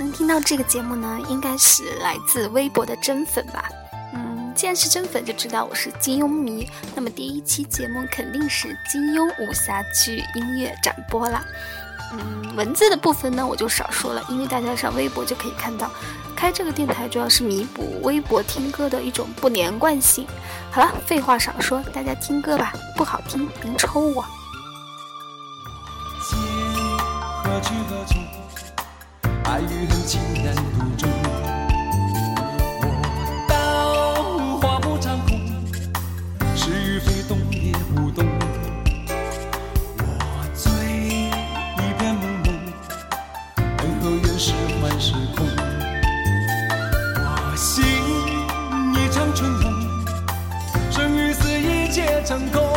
能听到这个节目呢，应该是来自微博的真粉吧。嗯，既然是真粉，就知道我是金庸迷。那么第一期节目肯定是金庸武侠剧音乐展播啦。嗯，文字的部分呢，我就少说了，因为大家上微博就可以看到。开这个电台主要是弥补微博听歌的一种不连贯性。好了，废话少说，大家听歌吧。不好听，您抽我。去爱与恨，情难独钟。我刀划破长空，是与非懂也不懂。我醉一片朦胧，恩和怨是幻是空。我醒一场春梦，生与死一切成空。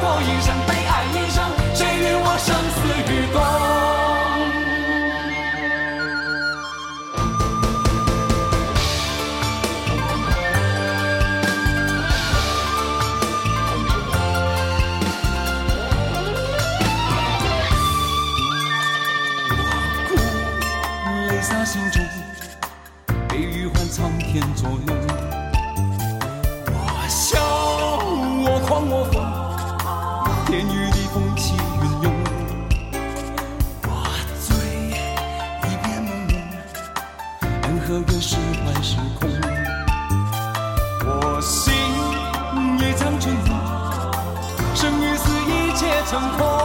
过一生，悲哀一生。挣脱。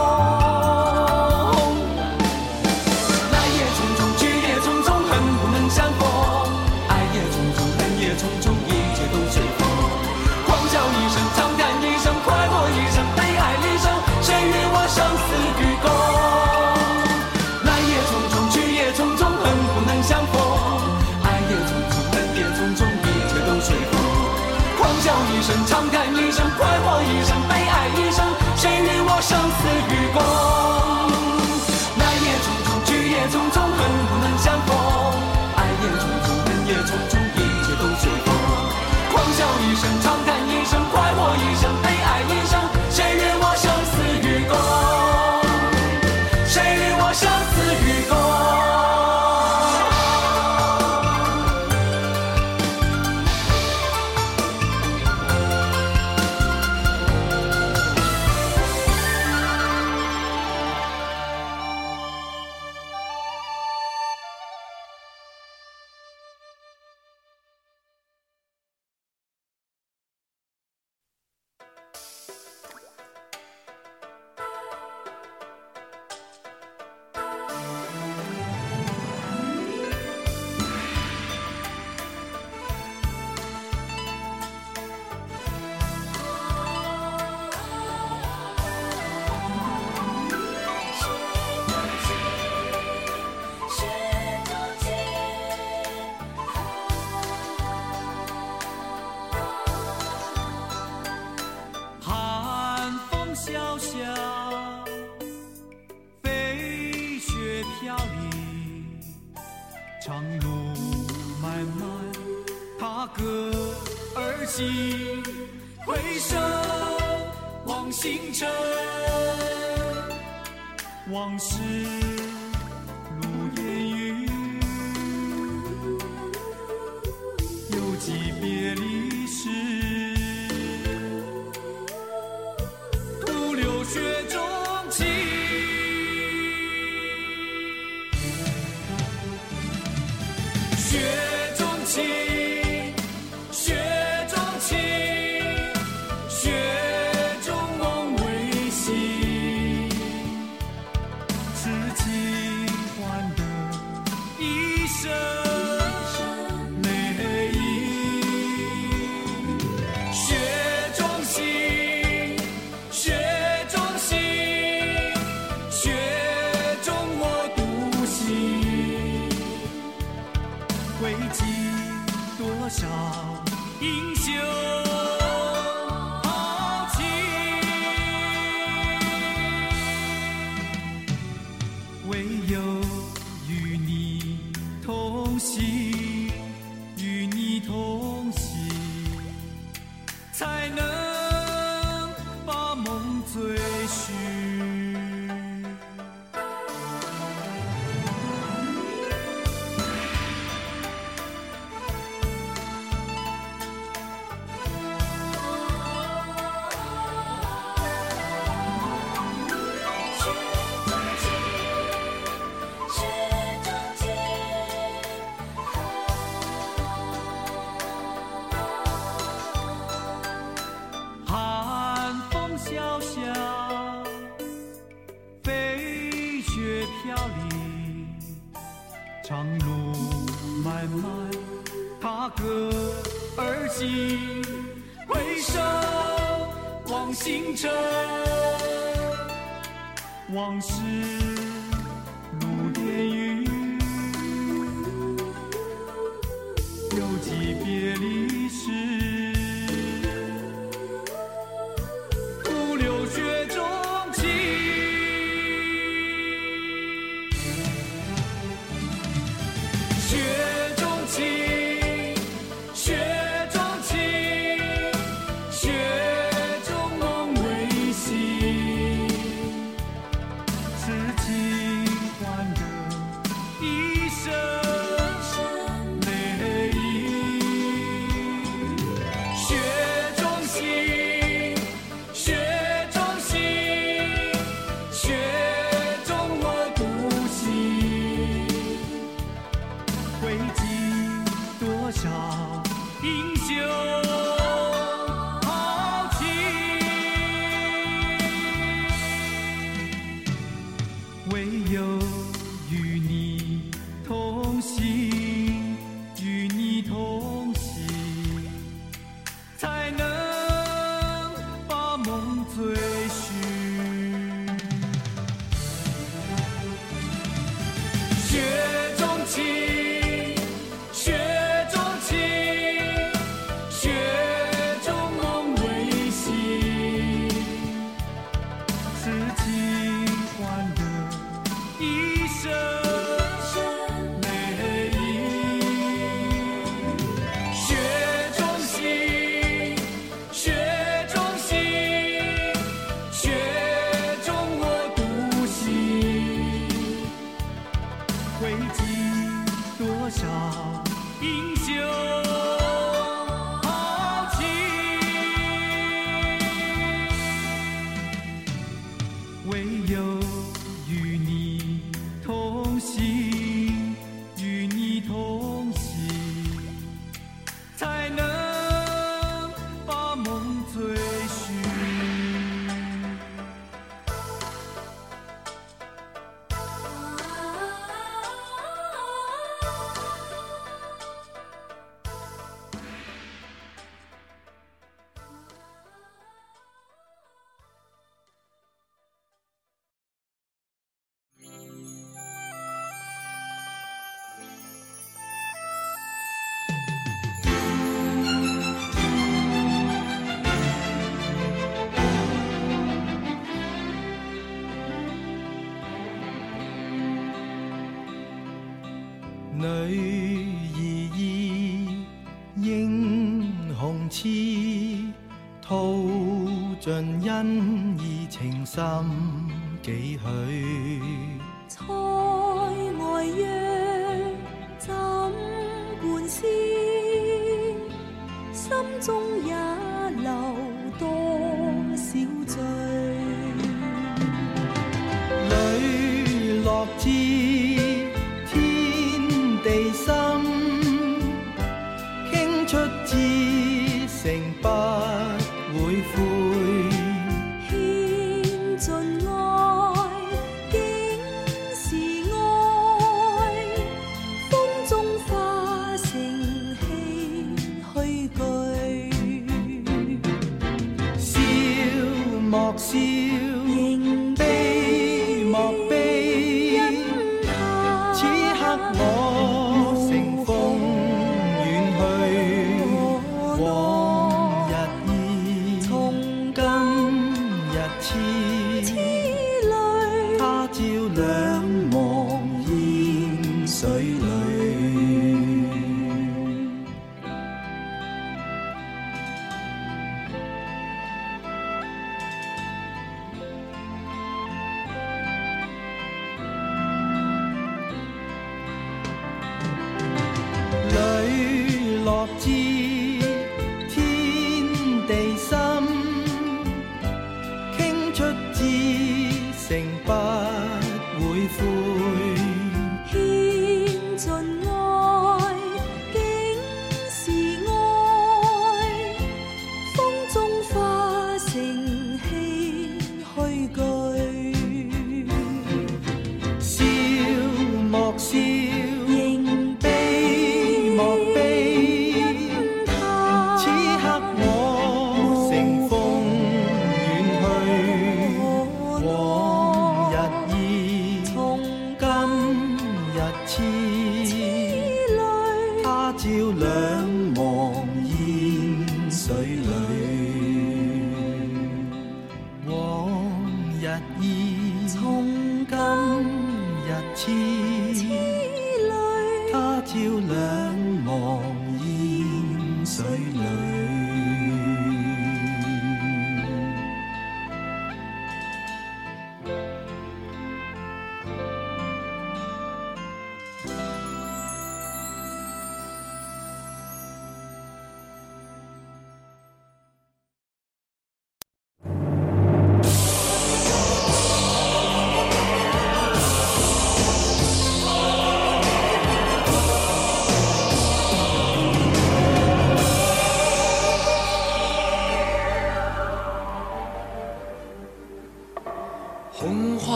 往事。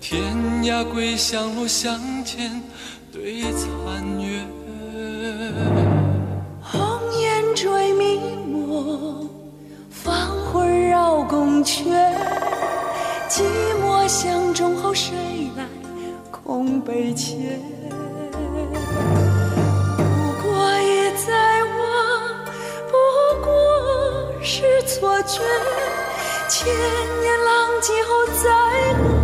天涯归乡路，相见对残月。红颜追迷梦，芳魂绕宫阙。寂寞相中后，谁来空悲切？不过一再望，不过是错觉。千年浪迹后，再。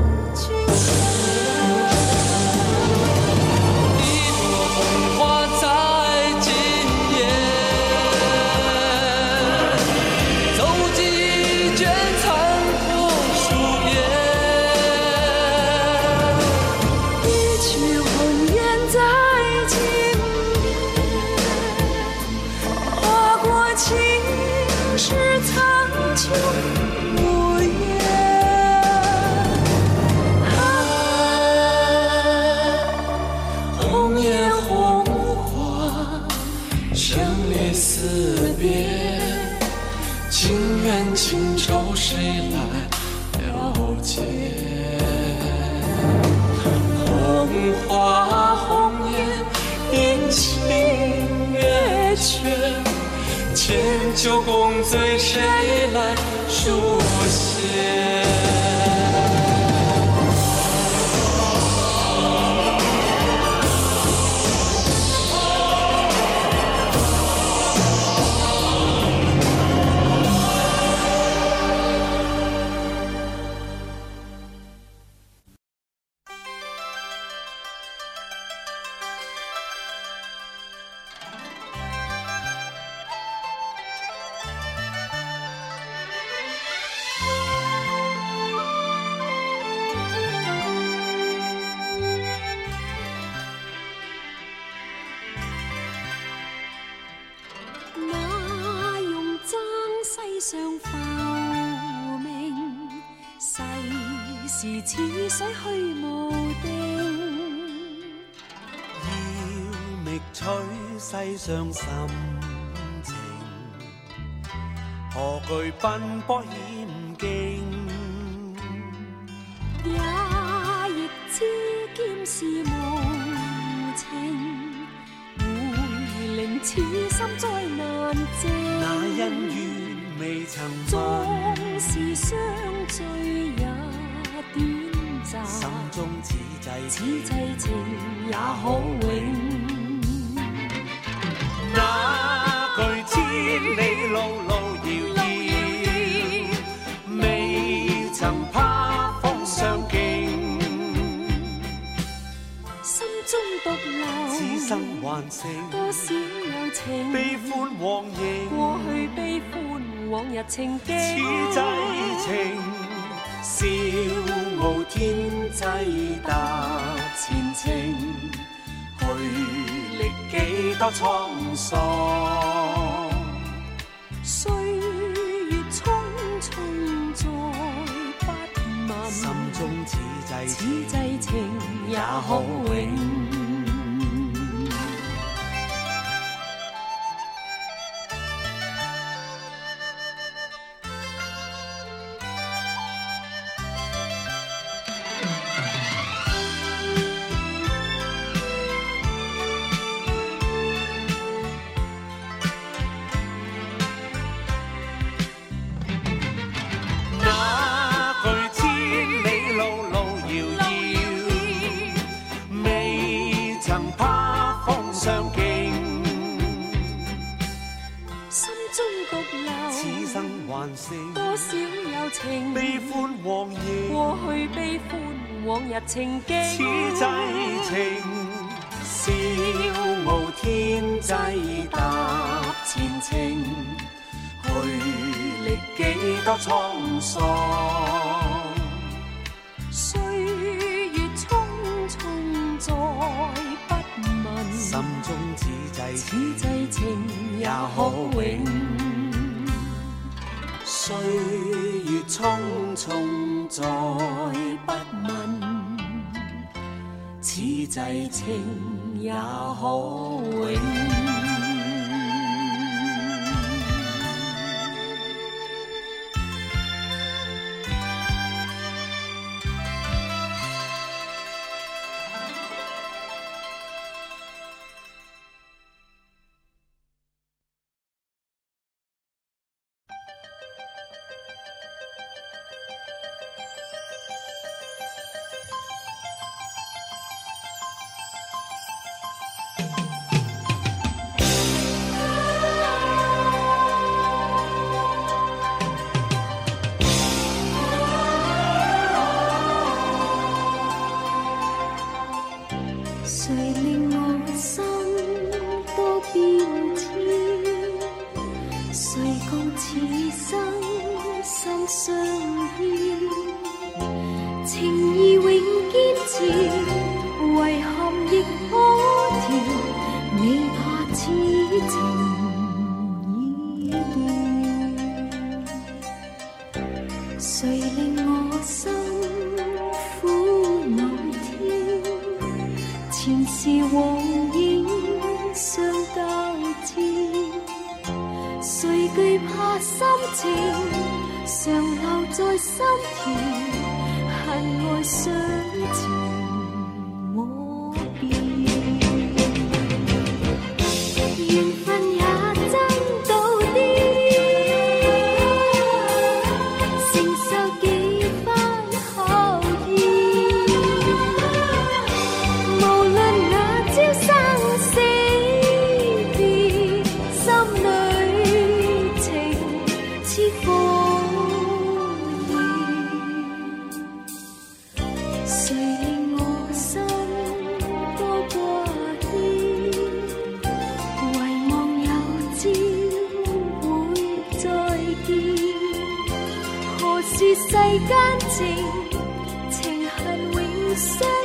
千秋功罪谁来书写？奔波险境，也亦知剑是无情，会令此心再难静。那恩怨未曾分，是相聚也短暂。心中此际，此际情也可永。那。还剩多少柔情？悲欢往忆，过去悲欢，往日情景。此际情，笑傲天际达前程。去历几多沧桑，岁月匆匆再不问。心中此际此际情，也可永。此生还剩多少友情。悲欢往忆，过去悲欢，往日情景。此际情，笑傲天际踏前程。去历几多沧桑，岁月匆匆再不问。心中此际情，也可永。岁月匆匆，再不问，此际情也可永。silent 世间情，情恨永相。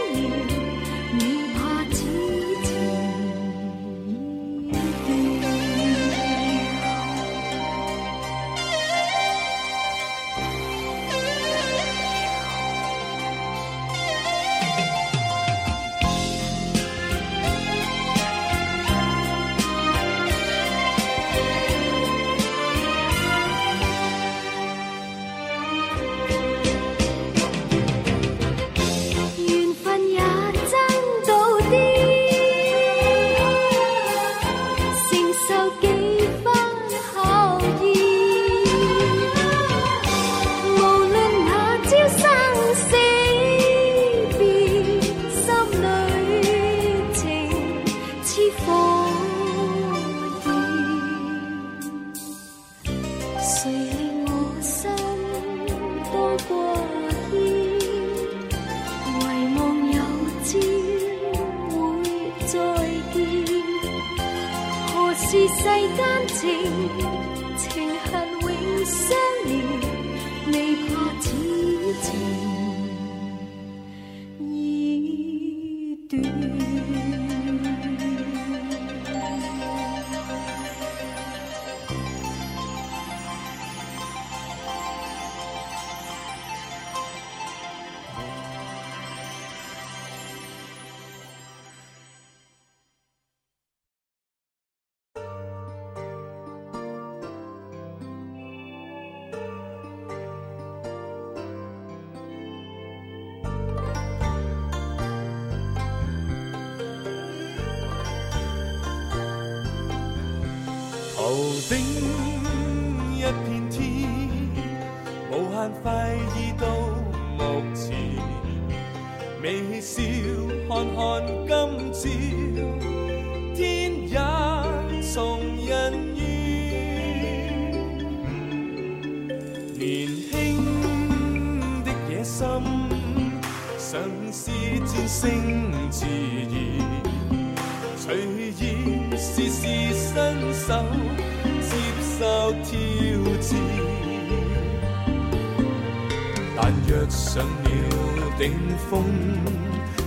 冷风，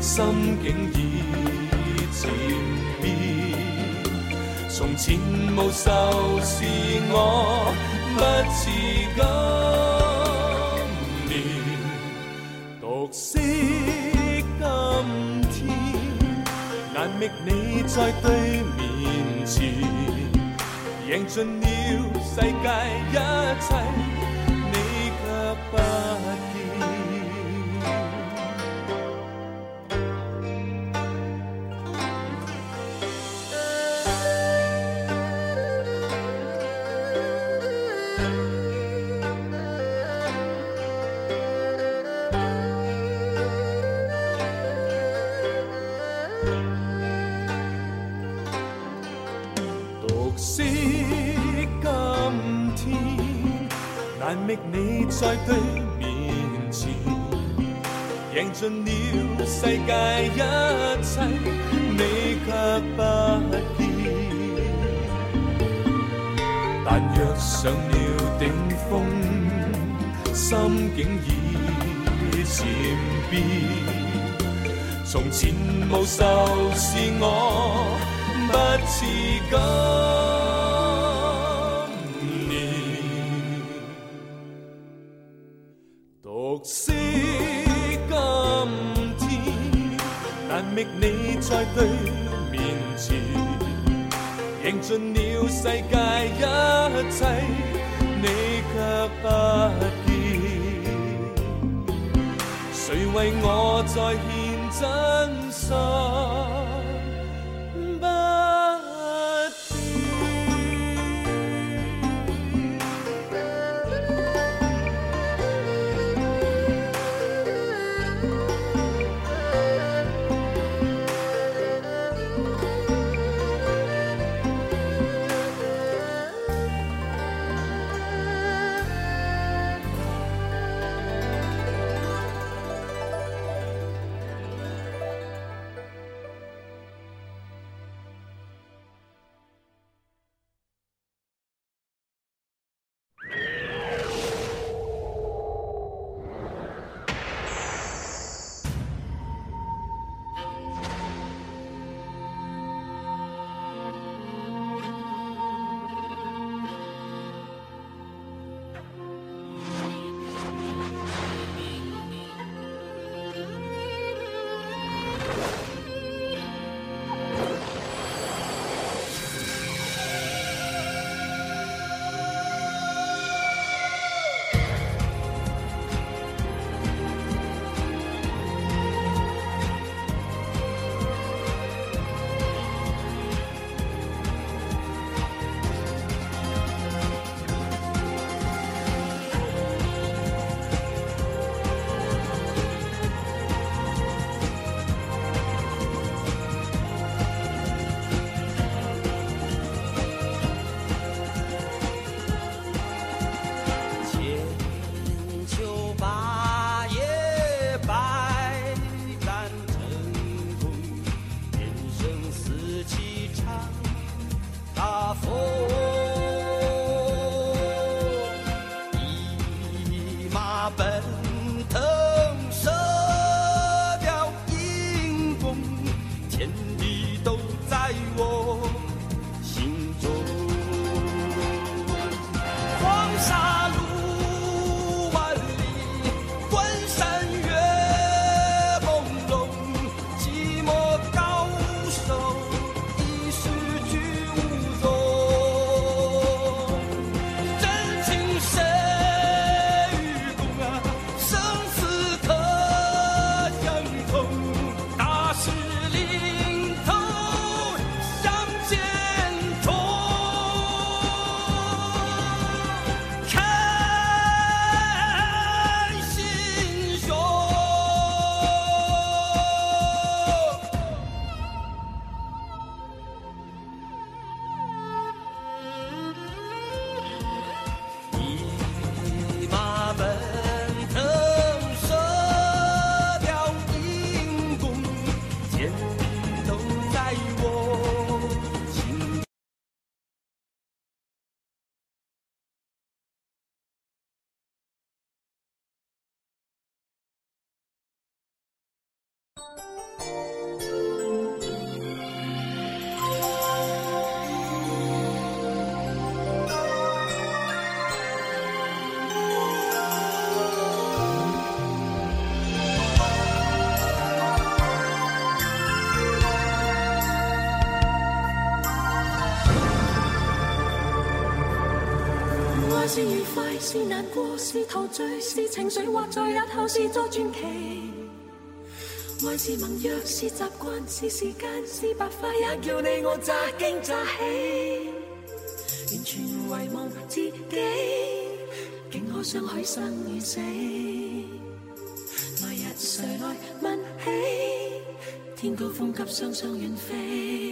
心境已渐变。从前无愁是我不似今年，独惜今天，难觅你在对面前，赢尽了世界一切。世界一切，你却不见。但若上了顶峰，心境已渐变。从前无愁是我，不似今。赢尽了世界一切，你却不见，谁为我再献真心？是难过，是陶醉，是情绪或在日后，是作传奇。还是盟约，是习惯，是时间，是白发也叫你我乍惊乍喜。完全遗忘自己，竟可相许生与死。来日谁来问起？天高风急，双双远飞。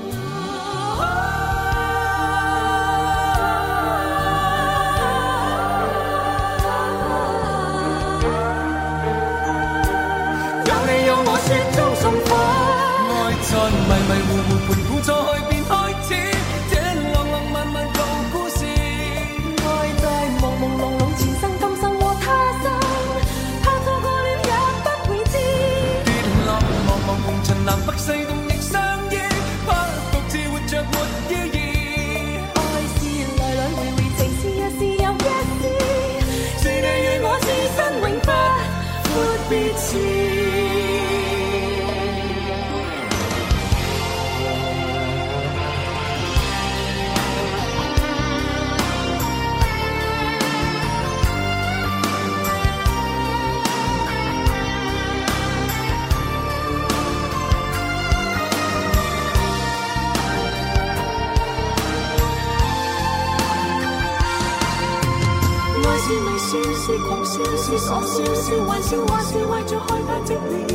所笑笑，玩笑，还是为着开怀的面？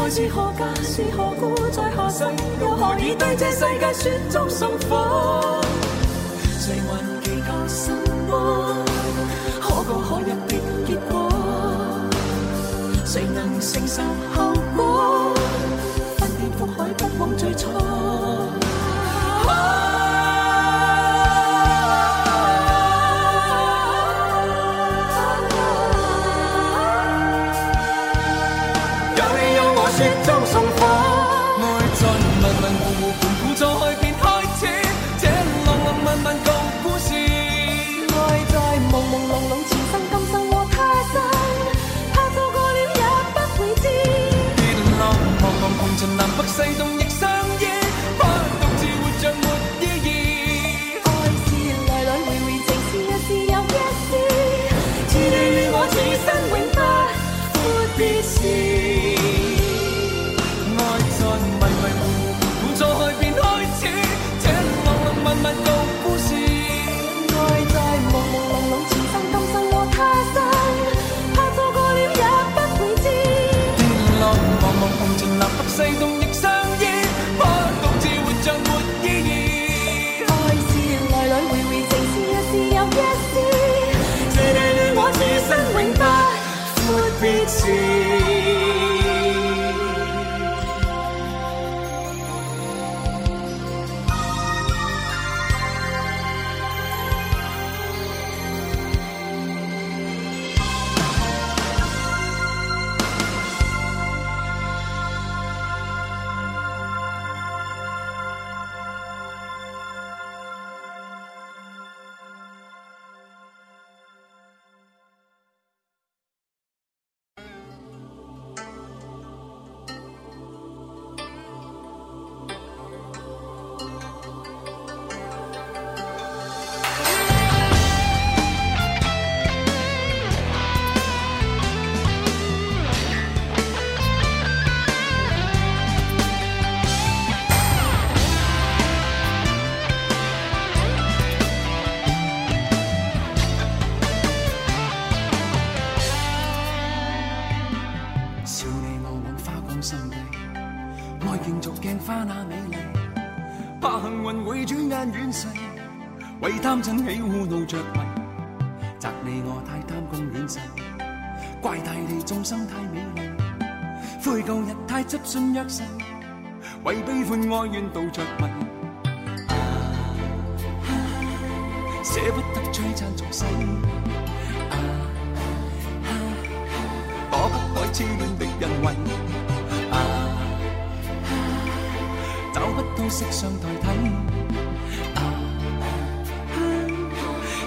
爱是何价？是何故？在何世？又何以对这世界雪中送火？谁还计较什么？可歌可泣的结果，谁能承受？心底，爱镜逐镜花那美丽，怕幸运会转眼远逝，为贪嗔喜恶怒着迷，责你我太贪功恋势，怪大地众生太美丽，悔旧日太执信约誓，为悲欢哀怨妒着迷，啊，舍不得璀璨俗世，啊，躲不开痴恋的因循。找不到色相代替，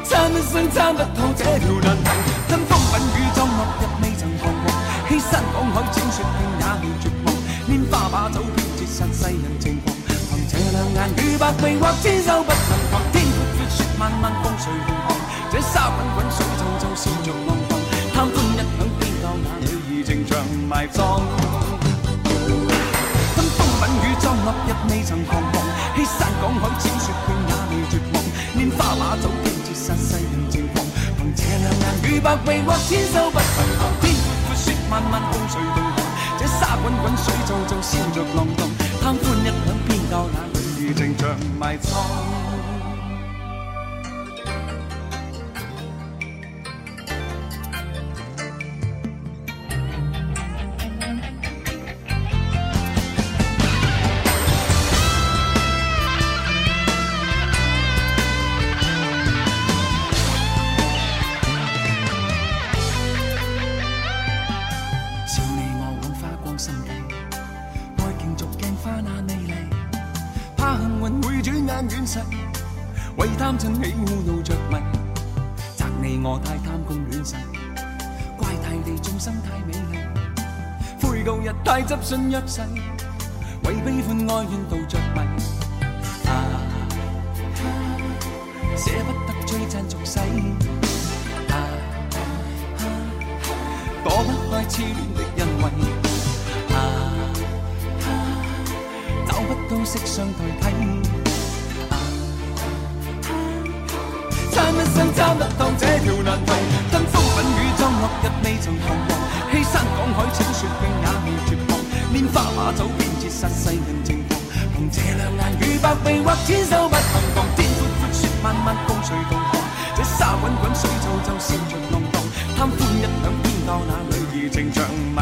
参一生参不透这条难。题，争风吻雨装落日未曾彷徨，欺山赶海践雪径也未绝望。拈花把酒偏折煞世人情狂。凭这两眼与百臂或千手不能防。天阔阔雪漫漫风随浪。这沙滚滚水皱皱笑着浪荡。贪欢一晌偏教那儿女情长埋葬。当落日未曾彷徨，欺山赶海，千雪断也未绝望。拈花把酒，偏折煞世人情狂。凭这两眼与百臂或千手不回头。天阔阔雪漫漫，共谁同河。这沙滚滚，水皱皱，笑着浪荡。贪欢一晌，偏教那女如情像埋藏。执信一世。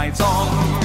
埋葬。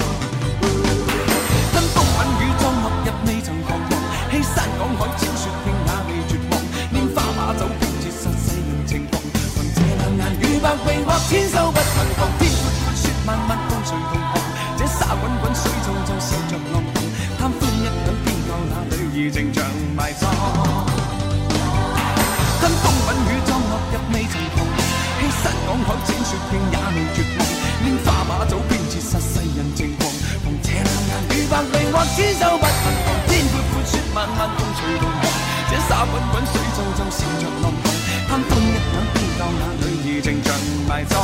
千手不能放，天阔阔，雪漫漫，共谁同航？这沙滚滚，水皱皱，笑着浪荡，贪欢一刻，偏教那缕已情长埋葬。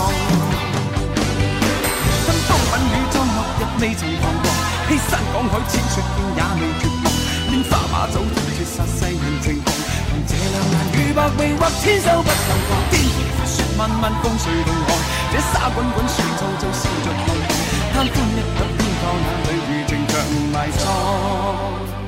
春风恨雨，妆落日未曾狂过。披山赶海，千雪变也未绝望。拈花把酒，怎绝杀世人情狂？凭这两眼雨白未或千手不能放，天阔阔，雪漫漫，共谁同航？这沙滚滚，水皱皱，笑着浪痕。贪欢一刻，偏教那缕余。埋葬。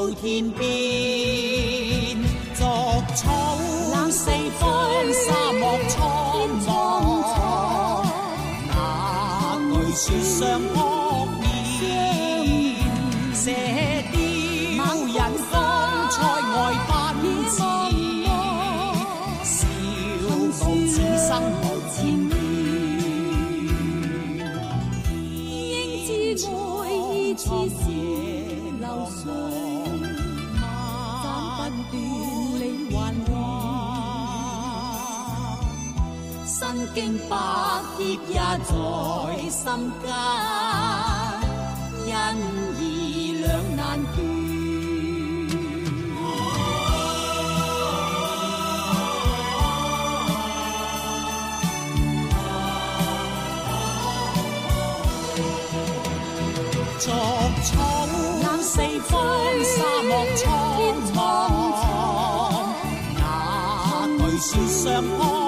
到天边。千经百劫也在心间，因义两难断。逐草四方沙漠苍茫，哪惧雪霜寒。